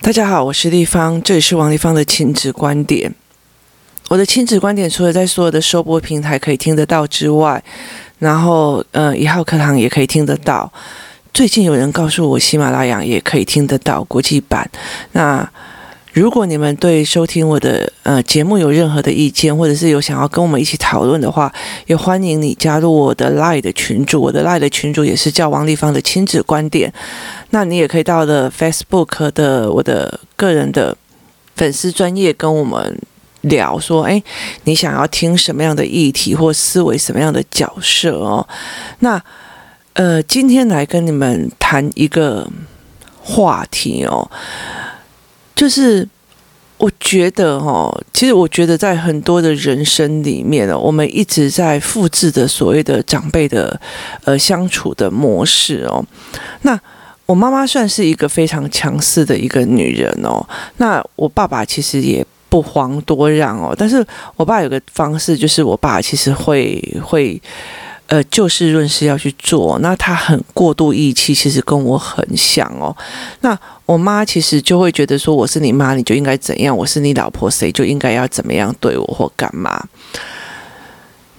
大家好，我是立方，这里是王立方的亲子观点。我的亲子观点除了在所有的收播平台可以听得到之外，然后呃一号课堂也可以听得到。最近有人告诉我，喜马拉雅也可以听得到国际版。那如果你们对收听我的呃节目有任何的意见，或者是有想要跟我们一起讨论的话，也欢迎你加入我的 Line 的群组。我的 Line 的群组也是叫王丽芳的亲子观点。那你也可以到了 Facebook 的我的个人的粉丝专业跟我们聊说，哎，你想要听什么样的议题或思维什么样的角色哦？那呃，今天来跟你们谈一个话题哦。就是我觉得哦，其实我觉得在很多的人生里面呢，我们一直在复制的所谓的长辈的呃相处的模式哦。那我妈妈算是一个非常强势的一个女人哦。那我爸爸其实也不遑多让哦，但是我爸有个方式，就是我爸其实会会。呃，就事论事要去做，那他很过度义气，其实跟我很像哦。那我妈其实就会觉得说，我是你妈，你就应该怎样；我是你老婆，谁就应该要怎么样对我或干嘛。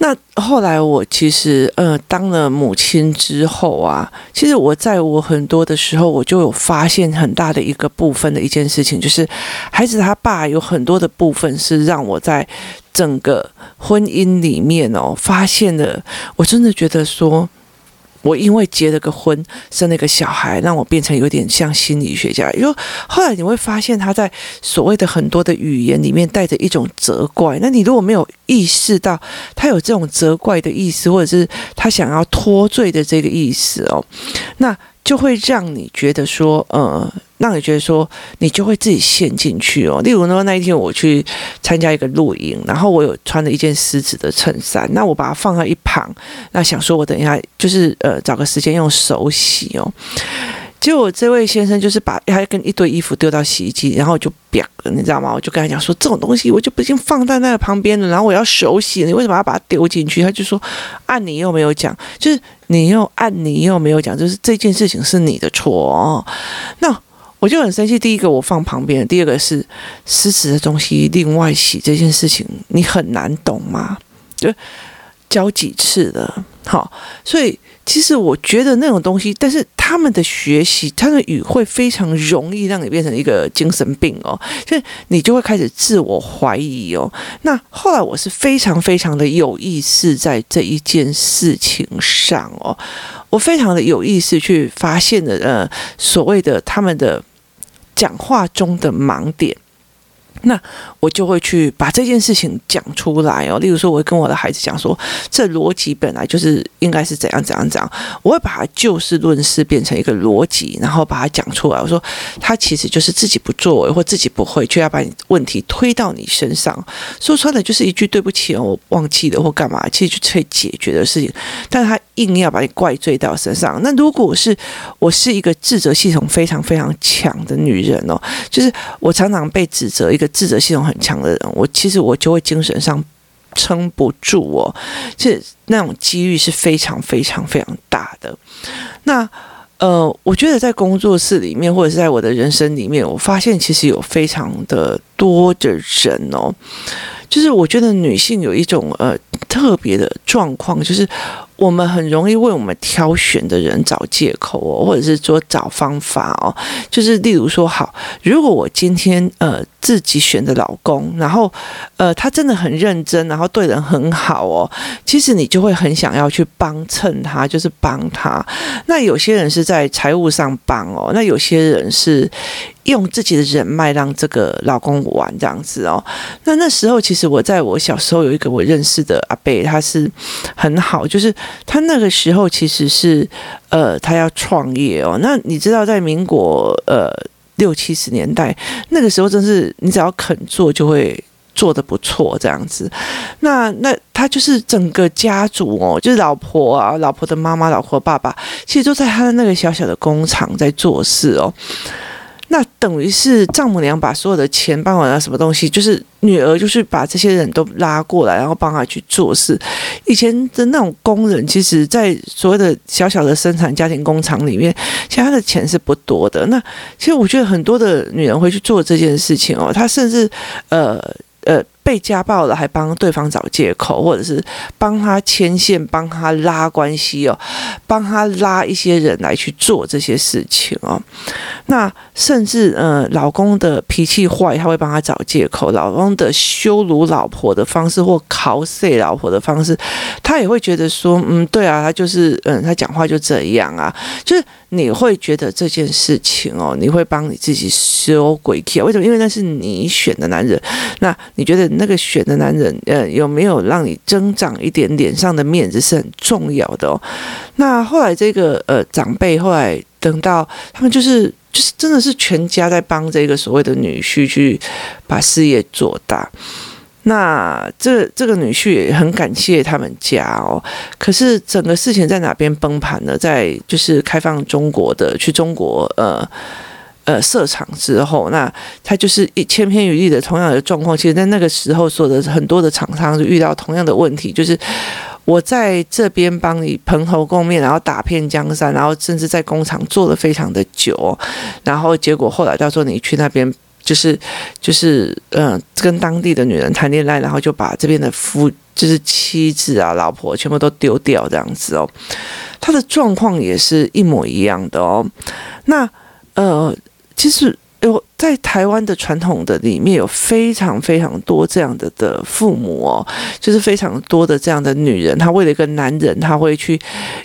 那后来我其实呃当了母亲之后啊，其实我在我很多的时候，我就有发现很大的一个部分的一件事情，就是孩子他爸有很多的部分是让我在整个婚姻里面哦发现了，我真的觉得说。我因为结了个婚，生了个小孩，让我变成有点像心理学家。因为后来你会发现，他在所谓的很多的语言里面带着一种责怪。那你如果没有意识到他有这种责怪的意思，或者是他想要脱罪的这个意思哦，那就会让你觉得说，呃。让你觉得说，你就会自己陷进去哦。例如呢，那一天我去参加一个露营，然后我有穿了一件狮子的衬衫，那我把它放在一旁，那想说我等一下就是呃找个时间用手洗哦。结果这位先生就是把他跟一堆衣服丢到洗衣机，然后就瘪了，你知道吗？我就跟他讲说，这种东西我就不经放在那个旁边了，然后我要手洗，你为什么要把它丢进去？他就说，按你又没有讲，就是你又按你又没有讲，就是这件事情是你的错哦。那。我就很生气。第一个我放旁边，第二个是湿湿的东西另外洗这件事情，你很难懂吗？就教几次了，好，所以其实我觉得那种东西，但是他们的学习，他的语会非常容易让你变成一个精神病哦，所以你就会开始自我怀疑哦。那后来我是非常非常的有意识在这一件事情上哦，我非常的有意识去发现的呃所谓的他们的。讲话中的盲点。那我就会去把这件事情讲出来哦。例如说，我会跟我的孩子讲说，这逻辑本来就是应该是怎样怎样怎样。我会把它就事论事变成一个逻辑，然后把它讲出来。我说，他其实就是自己不作为或自己不会，却要把你问题推到你身上。说穿了就是一句对不起哦，我忘记了或干嘛，其实就可以解决的事情。但他硬要把你怪罪到身上。那如果是我是一个自责系统非常非常强的女人哦，就是我常常被指责一个。自责系统很强的人，我其实我就会精神上撑不住哦，这那种几率是非常非常非常大的。那呃，我觉得在工作室里面，或者是在我的人生里面，我发现其实有非常的多的人哦，就是我觉得女性有一种呃特别的状况，就是。我们很容易为我们挑选的人找借口哦，或者是说找方法哦，就是例如说，好，如果我今天呃自己选的老公，然后呃他真的很认真，然后对人很好哦，其实你就会很想要去帮衬他，就是帮他。那有些人是在财务上帮哦，那有些人是。用自己的人脉让这个老公玩这样子哦，那那时候其实我在我小时候有一个我认识的阿伯，他是很好，就是他那个时候其实是呃他要创业哦，那你知道在民国呃六七十年代那个时候真是你只要肯做就会做得不错这样子，那那他就是整个家族哦，就是老婆啊、老婆的妈妈、老婆爸爸，其实都在他的那个小小的工厂在做事哦。那等于是丈母娘把所有的钱帮我拿什么东西，就是女儿就是把这些人都拉过来，然后帮她去做事。以前的那种工人，其实，在所谓的小小的生产家庭工厂里面，其实他的钱是不多的。那其实我觉得很多的女人会去做这件事情哦，她甚至呃。被家暴了，还帮对方找借口，或者是帮他牵线、帮他拉关系哦，帮他拉一些人来去做这些事情哦。那甚至呃，老公的脾气坏，他会帮他找借口；老公的羞辱老婆的方式或考碎老婆的方式，他也会觉得说，嗯，对啊，他就是嗯，他讲话就这样啊，就是你会觉得这件事情哦，你会帮你自己修鬼气？为什么？因为那是你选的男人，那你觉得？那个选的男人，呃，有没有让你增长一点脸上的面子是很重要的哦。那后来这个呃长辈，后来等到他们就是就是真的是全家在帮这个所谓的女婿去把事业做大。那这这个女婿也很感谢他们家哦。可是整个事情在哪边崩盘呢？在就是开放中国的去中国呃。呃，设厂之后，那他就是一千篇一律的同样的状况。其实，在那个时候，所的很多的厂商就遇到同样的问题，就是我在这边帮你蓬头垢面，然后打遍江山，然后甚至在工厂做了非常的久，然后结果后来到时候你去那边，就是就是嗯、跟当地的女人谈恋爱，然后就把这边的夫就是妻子啊、老婆全部都丢掉这样子哦。他的状况也是一模一样的哦。那呃。其实有在台湾的传统的里面有非常非常多这样的的父母哦，就是非常多的这样的女人，她为了一个男人，她会去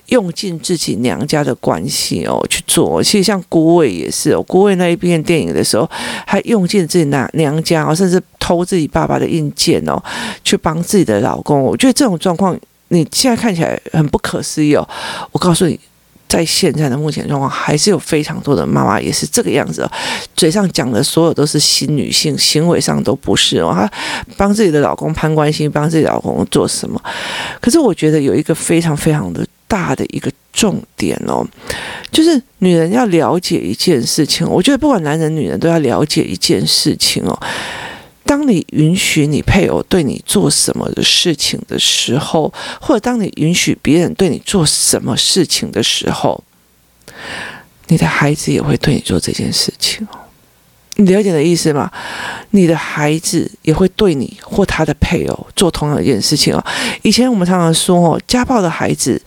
用尽自己娘家的关系哦去做。其实像郭伟也是哦，郭伟那一部电影的时候，还用尽自己娘娘家哦，甚至偷自己爸爸的印鉴哦，去帮自己的老公。我觉得这种状况你现在看起来很不可思议哦。我告诉你。在现在的目前状况，还是有非常多的妈妈也是这个样子，嘴上讲的所有都是新女性，行为上都不是哦。她帮自己的老公攀关系，帮自己老公做什么？可是我觉得有一个非常非常的大的一个重点哦，就是女人要了解一件事情。我觉得不管男人女人都要了解一件事情哦。当你允许你配偶对你做什么的事情的时候，或者当你允许别人对你做什么事情的时候，你的孩子也会对你做这件事情哦。你了解的意思吗？你的孩子也会对你或他的配偶做同样一件事情哦。以前我们常常说哦，家暴的孩子，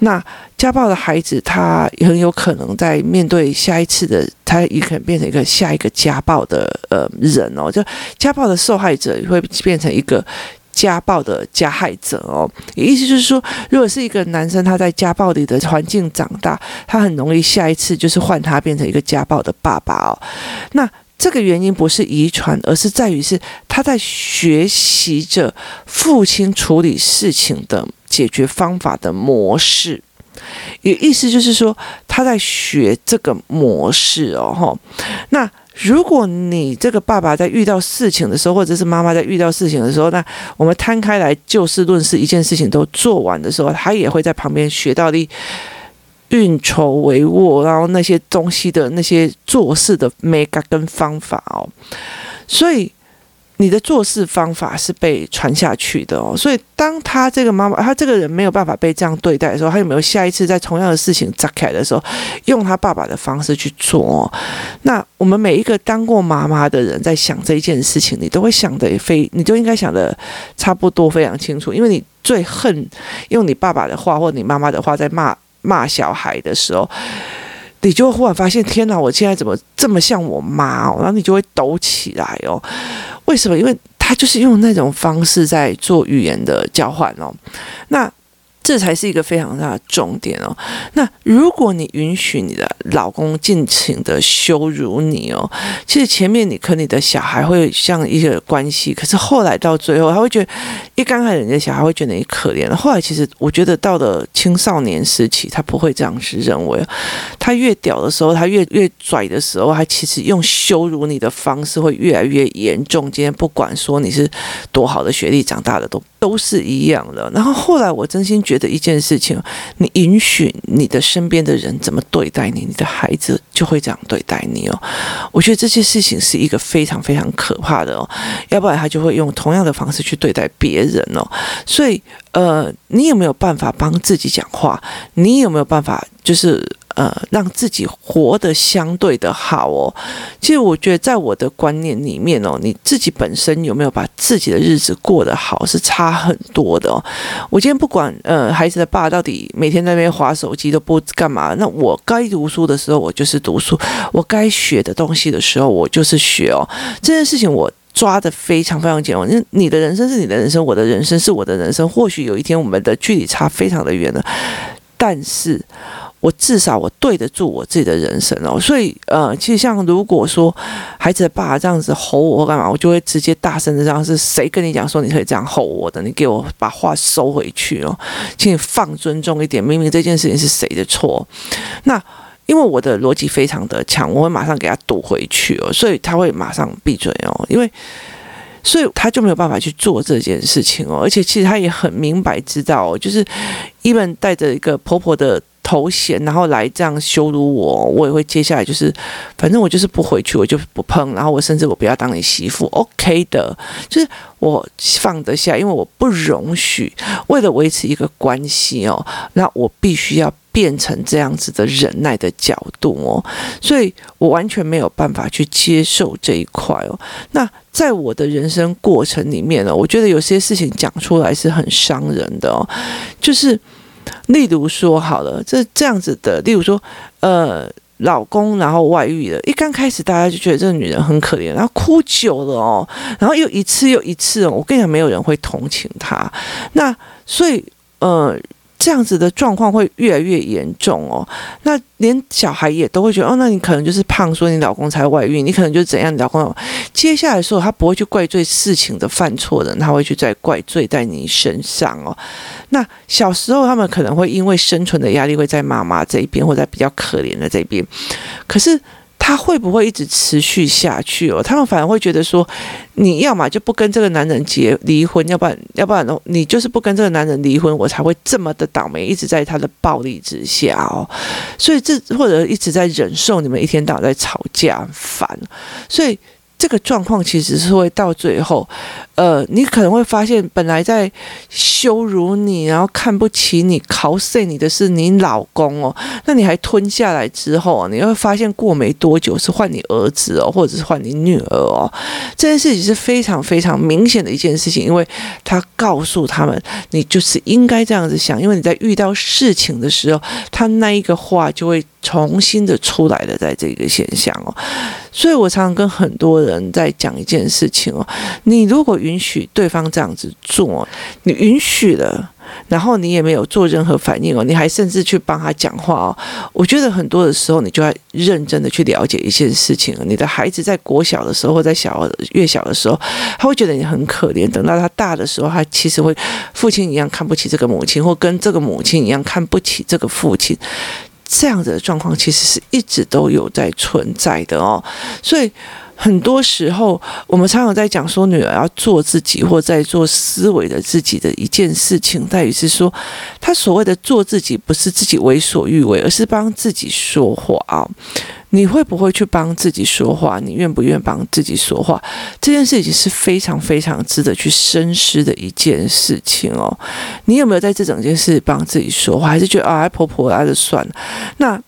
那家暴的孩子他很有可能在面对下一次的，他也可能变成一个下一个家暴的呃人哦。就家暴的受害者会变成一个。家暴的加害者哦，意思就是说，如果是一个男生他在家暴里的环境长大，他很容易下一次就是换他变成一个家暴的爸爸哦。那这个原因不是遗传，而是在于是他在学习着父亲处理事情的解决方法的模式，也意思就是说他在学这个模式哦。吼，那。如果你这个爸爸在遇到事情的时候，或者是妈妈在遇到事情的时候，那我们摊开来就事论事，一件事情都做完的时候，他也会在旁边学到的运筹帷幄，然后那些东西的那些做事的眉角跟方法哦，所以。你的做事方法是被传下去的哦，所以当他这个妈妈，他这个人没有办法被这样对待的时候，他有没有下一次在同样的事情砸开的时候，用他爸爸的方式去做哦？那我们每一个当过妈妈的人，在想这一件事情，你都会想得非，你就应该想得差不多非常清楚，因为你最恨用你爸爸的话或你妈妈的话在骂骂小孩的时候。你就会忽然发现，天哪！我现在怎么这么像我妈哦？然后你就会抖起来哦。为什么？因为他就是用那种方式在做语言的交换哦。那。这才是一个非常大的重点哦。那如果你允许你的老公尽情的羞辱你哦，其实前面你和你的小孩会像一个关系，可是后来到最后，他会觉得一刚开始你的小孩会觉得你可怜了。后来其实我觉得到了青少年时期，他不会这样去认为。他越屌的时候，他越越拽的时候，他其实用羞辱你的方式会越来越严重。今天不管说你是多好的学历长大的，都都是一样的。然后后来我真心。觉得一件事情，你允许你的身边的人怎么对待你，你的孩子就会这样对待你哦。我觉得这些事情是一个非常非常可怕的哦，要不然他就会用同样的方式去对待别人哦。所以，呃，你有没有办法帮自己讲话？你有没有办法就是？呃，让自己活得相对的好哦。其实我觉得，在我的观念里面哦，你自己本身有没有把自己的日子过得好，是差很多的哦。我今天不管呃，孩子的爸到底每天在那边划手机都不干嘛，那我该读书的时候我就是读书，我该学的东西的时候我就是学哦。这件事情我抓得非常非常紧哦。那你的人生是你的人生，我的人生是我的人生。或许有一天我们的距离差非常的远了，但是。我至少我对得住我自己的人生哦，所以呃，其实像如果说孩子的爸爸这样子吼我或干嘛，我就会直接大声的这样，是谁跟你讲说你可以这样吼我的？你给我把话收回去哦，请你放尊重一点，明明这件事情是谁的错？那因为我的逻辑非常的强，我会马上给他堵回去哦，所以他会马上闭嘴哦，因为所以他就没有办法去做这件事情哦，而且其实他也很明白知道，就是一本带着一个婆婆的。头衔，然后来这样羞辱我，我也会接下来就是，反正我就是不回去，我就不碰，然后我甚至我不要当你媳妇，OK 的，就是我放得下，因为我不容许为了维持一个关系哦，那我必须要变成这样子的忍耐的角度哦，所以我完全没有办法去接受这一块哦。那在我的人生过程里面呢，我觉得有些事情讲出来是很伤人的哦，就是。例如说好了，这这样子的，例如说，呃，老公然后外遇了，一刚开始大家就觉得这个女人很可怜，然后哭久了哦，然后又一次又一次哦，我跟你讲，没有人会同情她，那所以呃。这样子的状况会越来越严重哦，那连小孩也都会觉得哦，那你可能就是胖，说你老公才外遇，你可能就是怎样，你老公接下来说他不会去怪罪事情的犯错人，他会去再怪罪在你身上哦。那小时候他们可能会因为生存的压力会在妈妈这一边，或在比较可怜的这边，可是。他会不会一直持续下去哦？他们反而会觉得说，你要么就不跟这个男人结离婚，要不然，要不然你就是不跟这个男人离婚，我才会这么的倒霉，一直在他的暴力之下哦。所以这或者一直在忍受你们一天到晚在吵架，烦。所以。这个状况其实是会到最后，呃，你可能会发现，本来在羞辱你，然后看不起你、考碎你的是你老公哦，那你还吞下来之后，你会发现过没多久是换你儿子哦，或者是换你女儿哦。这件事情是非常非常明显的一件事情，因为他告诉他们，你就是应该这样子想，因为你在遇到事情的时候，他那一个话就会。重新的出来了，在这个现象哦，所以我常常跟很多人在讲一件事情哦，你如果允许对方这样子做，你允许了，然后你也没有做任何反应哦，你还甚至去帮他讲话哦，我觉得很多的时候，你就要认真的去了解一件事情了，你的孩子在国小的时候或在小越小的时候，他会觉得你很可怜，等到他大的时候，他其实会父亲一样看不起这个母亲，或跟这个母亲一样看不起这个父亲。这样子的状况其实是一直都有在存在的哦，所以很多时候我们常常在讲说，女儿要做自己或在做思维的自己的一件事情，在于是说，她所谓的做自己，不是自己为所欲为，而是帮自己说话啊。你会不会去帮自己说话？你愿不愿帮自己说话？这件事情是非常非常值得去深思的一件事情哦。你有没有在这整件事帮自己说话？还是觉得啊，婆婆啊，就算了？那。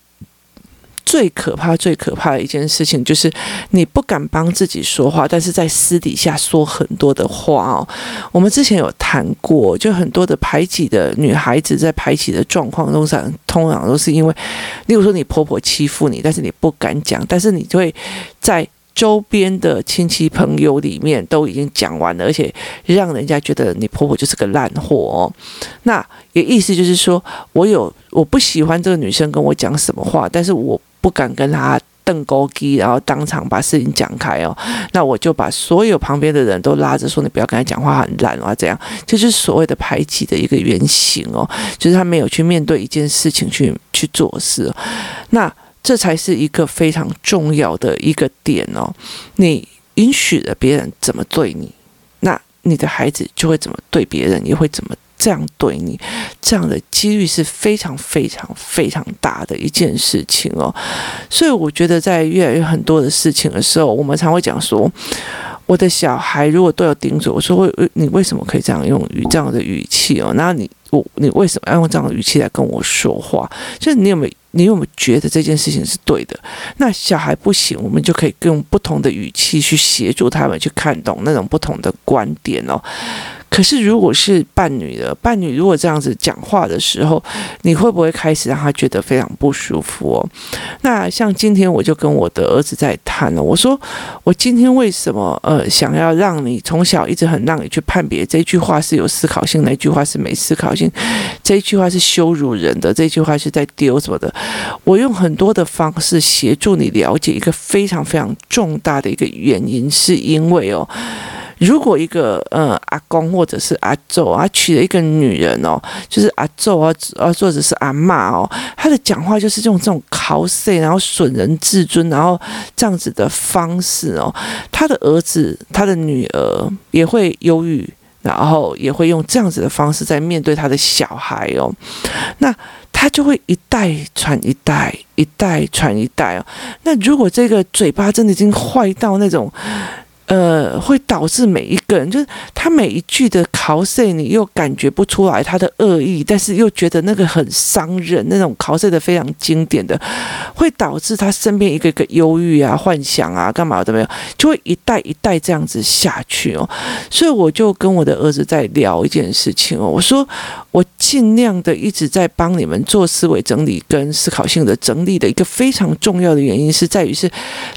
最可怕、最可怕的一件事情，就是你不敢帮自己说话，但是在私底下说很多的话哦。我们之前有谈过，就很多的排挤的女孩子在排挤的状况中上，通常都是因为，例如说你婆婆欺负你，但是你不敢讲，但是你就会在周边的亲戚朋友里面都已经讲完了，而且让人家觉得你婆婆就是个烂货哦。那也意思就是说，我有我不喜欢这个女生跟我讲什么话，但是我。不敢跟他瞪勾机，然后当场把事情讲开哦。那我就把所有旁边的人都拉着说：“你不要跟他讲话，很烂啊！”这样这就是所谓的排挤的一个原型哦，就是他没有去面对一件事情去去做事。那这才是一个非常重要的一个点哦。你允许了别人怎么对你，那你的孩子就会怎么对别人，也会怎么。这样对你，这样的几率是非常非常非常大的一件事情哦。所以我觉得在越来越很多的事情的时候，我们常会讲说，我的小孩如果都有顶嘴，我说为你为什么可以这样用语这样的语气哦？那你我你为什么要用这样的语气来跟我说话？就是你有没有？你有没有觉得这件事情是对的？那小孩不行，我们就可以用不同的语气去协助他们去看懂那种不同的观点哦。可是，如果是伴侣的伴侣，如果这样子讲话的时候，你会不会开始让他觉得非常不舒服哦？那像今天我就跟我的儿子在谈了，我说我今天为什么呃想要让你从小一直很让你去判别这句话是有思考性，那句话是没思考性，这句话是羞辱人的，这句话是在丢什么的？我用很多的方式协助你了解一个非常非常重大的一个原因，是因为哦。如果一个呃阿公或或者是阿祖啊娶了一个女人哦，就是阿祖啊啊或者是阿嬷哦，他的讲话就是用这种口水，然后损人自尊，然后这样子的方式哦，他的儿子他的女儿也会忧郁，然后也会用这样子的方式在面对他的小孩哦，那他就会一代传一代，一代传一代哦。那如果这个嘴巴真的已经坏到那种。呃，会导致每一个人，就是他每一句的口水，你又感觉不出来他的恶意，但是又觉得那个很伤人，那种口水的非常经典的，会导致他身边一个一个忧郁啊、幻想啊、干嘛都没有，就会一代一代这样子下去哦。所以我就跟我的儿子在聊一件事情哦，我说我尽量的一直在帮你们做思维整理跟思考性的整理的一个非常重要的原因是在于是，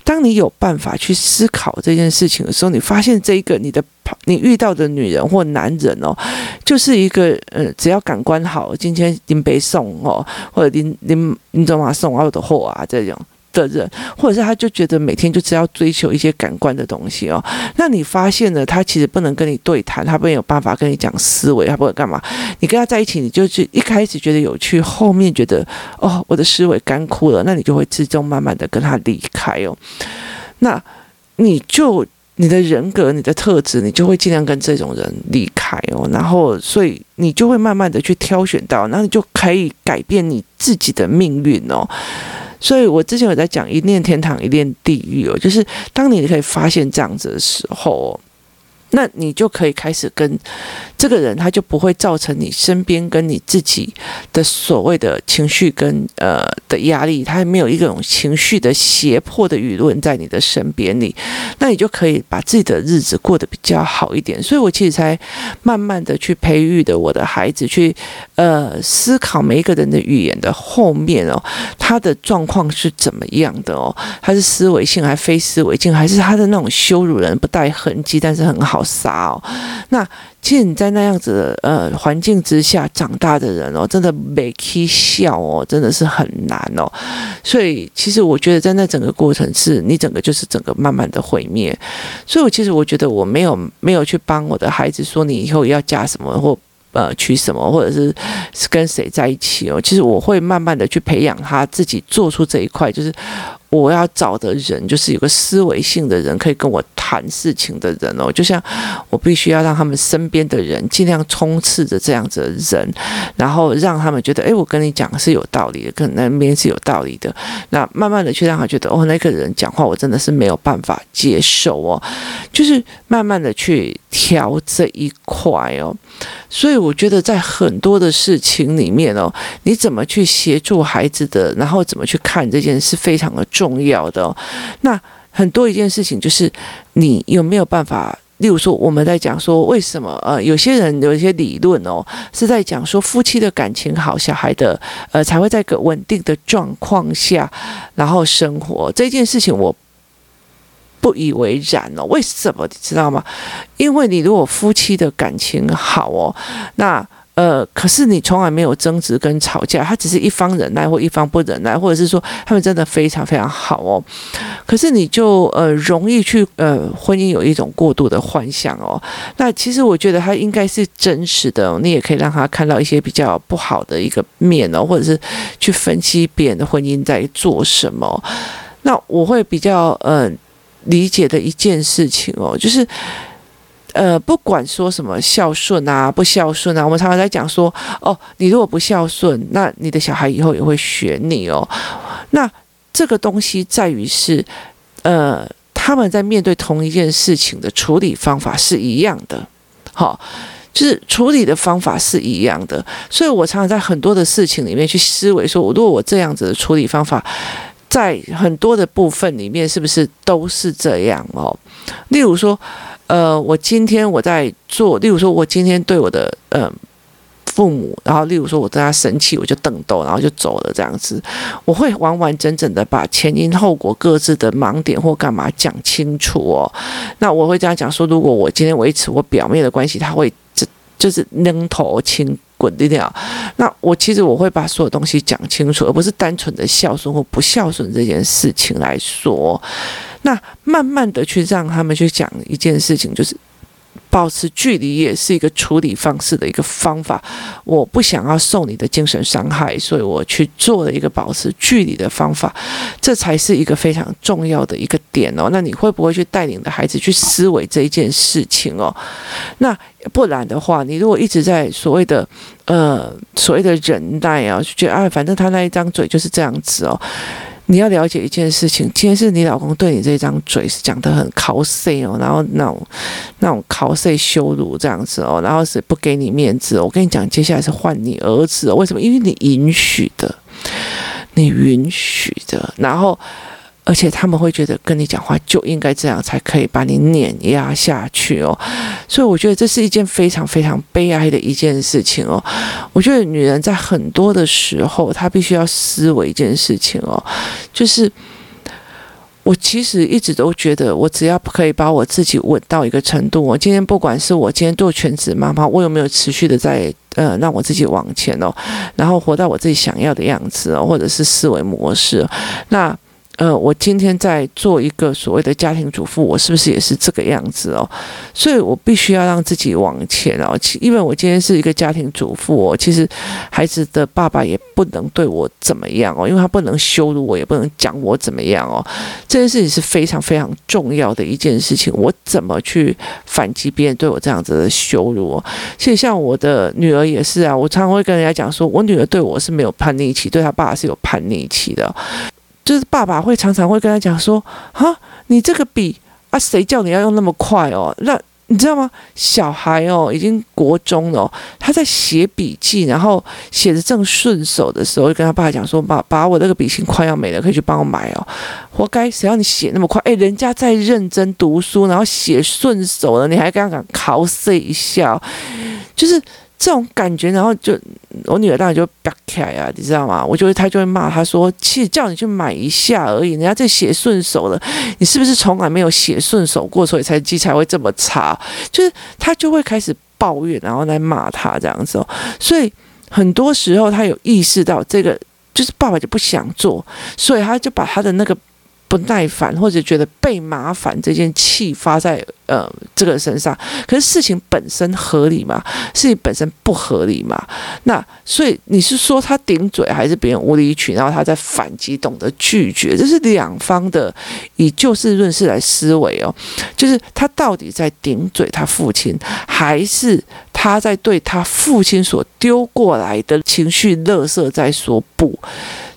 当你有办法去思考这件事情。的时候，你发现这一个你的你遇到的女人或男人哦，就是一个呃，只要感官好，今天拎杯送哦，或者拎拎拎走马送我的货啊这种的人，或者是他就觉得每天就只要追求一些感官的东西哦，那你发现了他其实不能跟你对谈，他没有办法跟你讲思维，他不会干嘛？你跟他在一起，你就是一开始觉得有趣，后面觉得哦，我的思维干枯了，那你就会自动慢慢的跟他离开哦，那你就。你的人格、你的特质，你就会尽量跟这种人离开哦。然后，所以你就会慢慢的去挑选到，那你就可以改变你自己的命运哦。所以我之前有在讲一念天堂，一念地狱哦，就是当你可以发现这样子的时候。那你就可以开始跟这个人，他就不会造成你身边跟你自己的所谓的情绪跟呃的压力，他没有一种情绪的胁迫的舆论在你的身边里，那你就可以把自己的日子过得比较好一点。所以我其实才慢慢的去培育的我的孩子去呃思考每一个人的语言的后面哦，他的状况是怎么样的哦，他是思维性还非思维性，还是他的那种羞辱人不带痕迹，但是很好。好傻哦！那其实你在那样子的呃环境之下长大的人哦，真的没起笑哦，真的是很难哦。所以其实我觉得在那整个过程是你整个就是整个慢慢的毁灭。所以我其实我觉得我没有没有去帮我的孩子说你以后要嫁什么或呃娶什么，或者是是跟谁在一起哦。其实我会慢慢的去培养他自己做出这一块，就是。我要找的人就是有个思维性的人，可以跟我谈事情的人哦。就像我必须要让他们身边的人尽量充斥着这样子的人，然后让他们觉得，哎，我跟你讲是有道理的，跟那边是有道理的。那慢慢的去让他觉得，哦，那个人讲话我真的是没有办法接受哦。就是慢慢的去调这一块哦。所以我觉得在很多的事情里面哦，你怎么去协助孩子的，然后怎么去看这件事，非常的重重要的。那很多一件事情就是你有没有办法？例如说，我们在讲说为什么呃，有些人有一些理论哦，是在讲说夫妻的感情好，小孩的呃才会在个稳定的状况下然后生活这件事情我。不以为然哦，为什么你知道吗？因为你如果夫妻的感情好哦，那呃，可是你从来没有争执跟吵架，他只是一方忍耐或一方不忍耐，或者是说他们真的非常非常好哦，可是你就呃容易去呃婚姻有一种过度的幻想哦。那其实我觉得他应该是真实的，你也可以让他看到一些比较不好的一个面哦，或者是去分析别人的婚姻在做什么。那我会比较呃。理解的一件事情哦，就是，呃，不管说什么孝顺啊、不孝顺啊，我们常常在讲说，哦，你如果不孝顺，那你的小孩以后也会学你哦。那这个东西在于是，呃，他们在面对同一件事情的处理方法是一样的，好。就是处理的方法是一样的，所以我常常在很多的事情里面去思维，说我，如果我这样子的处理方法，在很多的部分里面是不是都是这样哦？例如说，呃，我今天我在做，例如说，我今天对我的呃父母，然后例如说我对他生气，我就瞪斗，然后就走了这样子，我会完完整整的把前因后果各自的盲点或干嘛讲清楚哦。那我会这样讲说，如果我今天维持我表面的关系，他会。就是扔头轻滚的掉，那我其实我会把所有东西讲清楚，而不是单纯的孝顺或不孝顺这件事情来说。那慢慢的去让他们去讲一件事情，就是。保持距离也是一个处理方式的一个方法。我不想要受你的精神伤害，所以我去做了一个保持距离的方法，这才是一个非常重要的一个点哦。那你会不会去带领的孩子去思维这一件事情哦？那不然的话，你如果一直在所谓的呃所谓的忍耐啊，就觉得啊，反正他那一张嘴就是这样子哦。你要了解一件事情，今天是你老公对你这张嘴是讲得很口水哦，然后那种那种口水羞辱这样子哦，然后是不给你面子。哦我跟你讲，接下来是换你儿子哦，为什么？因为你允许的，你允许的，然后。而且他们会觉得跟你讲话就应该这样，才可以把你碾压下去哦。所以我觉得这是一件非常非常悲哀的一件事情哦。我觉得女人在很多的时候，她必须要思维一件事情哦，就是我其实一直都觉得，我只要可以把我自己稳到一个程度，我今天不管是我今天做全职妈妈，我有没有持续的在呃让我自己往前哦，然后活到我自己想要的样子哦，或者是思维模式，那。呃，我今天在做一个所谓的家庭主妇，我是不是也是这个样子哦？所以我必须要让自己往前哦。因为我今天是一个家庭主妇哦，其实孩子的爸爸也不能对我怎么样哦，因为他不能羞辱我，也不能讲我怎么样哦。这件事情是非常非常重要的一件事情，我怎么去反击别人对我这样子的羞辱哦？其实像我的女儿也是啊，我常常会跟人家讲说，我女儿对我是没有叛逆期，对她爸爸是有叛逆期的。就是爸爸会常常会跟他讲说：“哈，你这个笔啊，谁叫你要用那么快哦？那你知道吗？小孩哦，已经国中了，他在写笔记，然后写的正顺手的时候，就跟他爸爸讲说：‘爸爸，我那个笔芯快要没了，可以去帮我买哦。’活该，谁让你写那么快？哎，人家在认真读书，然后写顺手了，你还刚刚考试一下，就是。”这种感觉，然后就我女儿当然就啪开啊，你知道吗？我就会她就会骂她说：“其实叫你去买一下而已，人家这写顺手了，你是不是从来没有写顺手过，所以才记才会这么差？”就是她就会开始抱怨，然后来骂他这样子哦。所以很多时候她有意识到这个，就是爸爸就不想做，所以他就把他的那个。不耐烦或者觉得被麻烦这件气发在呃这个身上，可是事情本身合理吗？事情本身不合理吗？那所以你是说他顶嘴，还是别人无理取闹，他在反击，懂得拒绝？这是两方的以就事论事来思维哦，就是他到底在顶嘴他父亲，还是他在对他父亲所丢过来的情绪垃圾在说不？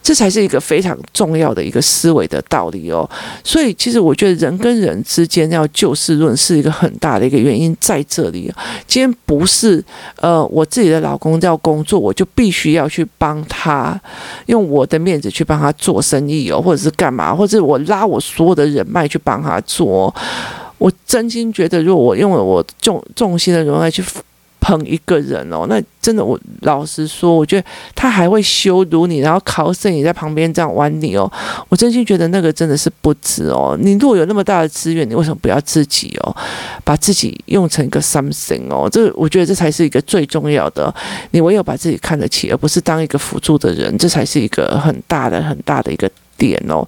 这才是一个非常重要的一个思维的道理哦，所以其实我觉得人跟人之间要就事论事，一个很大的一个原因在这里。今天不是呃我自己的老公要工作，我就必须要去帮他，用我的面子去帮他做生意哦，或者是干嘛，或者我拉我所有的人脉去帮他做。我真心觉得，如果我用了我重重心的人脉去。捧一个人哦，那真的，我老实说，我觉得他还会羞辱你，然后考试你在旁边这样玩你哦。我真心觉得那个真的是不值哦。你如果有那么大的资源，你为什么不要自己哦，把自己用成一个 something 哦？这我觉得这才是一个最重要的。你唯有把自己看得起，而不是当一个辅助的人，这才是一个很大的很大的一个点哦。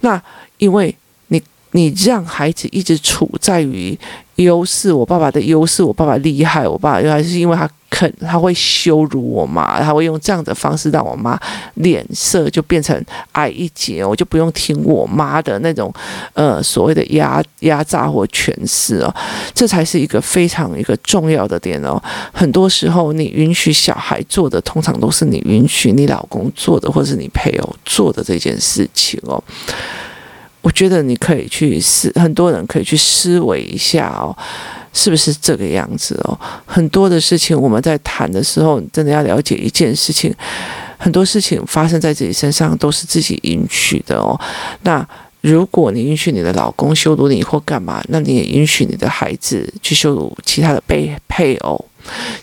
那因为你你让孩子一直处在于。优势，我爸爸的优势，我爸爸厉害，我爸爸还是因为他肯，他会羞辱我妈，他会用这样的方式让我妈脸色就变成矮一截，我就不用听我妈的那种呃所谓的压压榨或权势哦，这才是一个非常一个重要的点哦。很多时候，你允许小孩做的，通常都是你允许你老公做的，或是你配偶做的这件事情哦。我觉得你可以去思，很多人可以去思维一下哦，是不是这个样子哦？很多的事情我们在谈的时候，真的要了解一件事情，很多事情发生在自己身上都是自己允许的哦。那如果你允许你的老公羞辱你或干嘛，那你也允许你的孩子去羞辱其他的被配偶。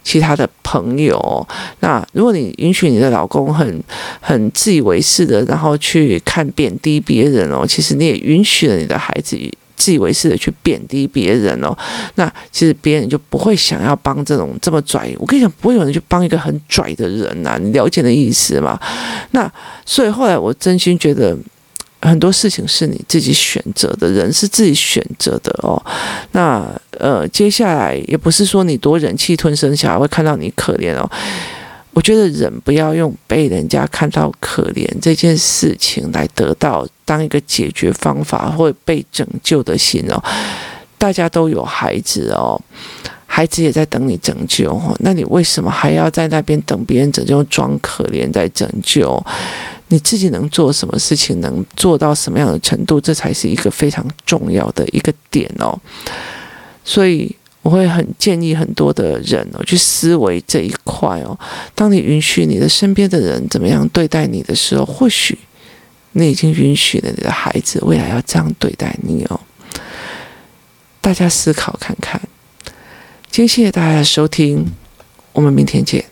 其他的朋友，那如果你允许你的老公很很自以为是的，然后去看贬低别人哦，其实你也允许了你的孩子自以为是的去贬低别人哦，那其实别人就不会想要帮这种这么拽。我跟你讲，不会有人去帮一个很拽的人呐、你了解的意思吗？那所以后来我真心觉得。很多事情是你自己选择的，人是自己选择的哦。那呃，接下来也不是说你多忍气吞声，小孩会看到你可怜哦。我觉得人不要用被人家看到可怜这件事情来得到当一个解决方法或被拯救的心哦。大家都有孩子哦，孩子也在等你拯救哦。那你为什么还要在那边等别人拯救，装可怜在拯救？你自己能做什么事情，能做到什么样的程度，这才是一个非常重要的一个点哦。所以我会很建议很多的人哦，去思维这一块哦。当你允许你的身边的人怎么样对待你的时候，或许你已经允许了你的孩子未来要这样对待你哦。大家思考看看。今天谢谢大家的收听我们明天见。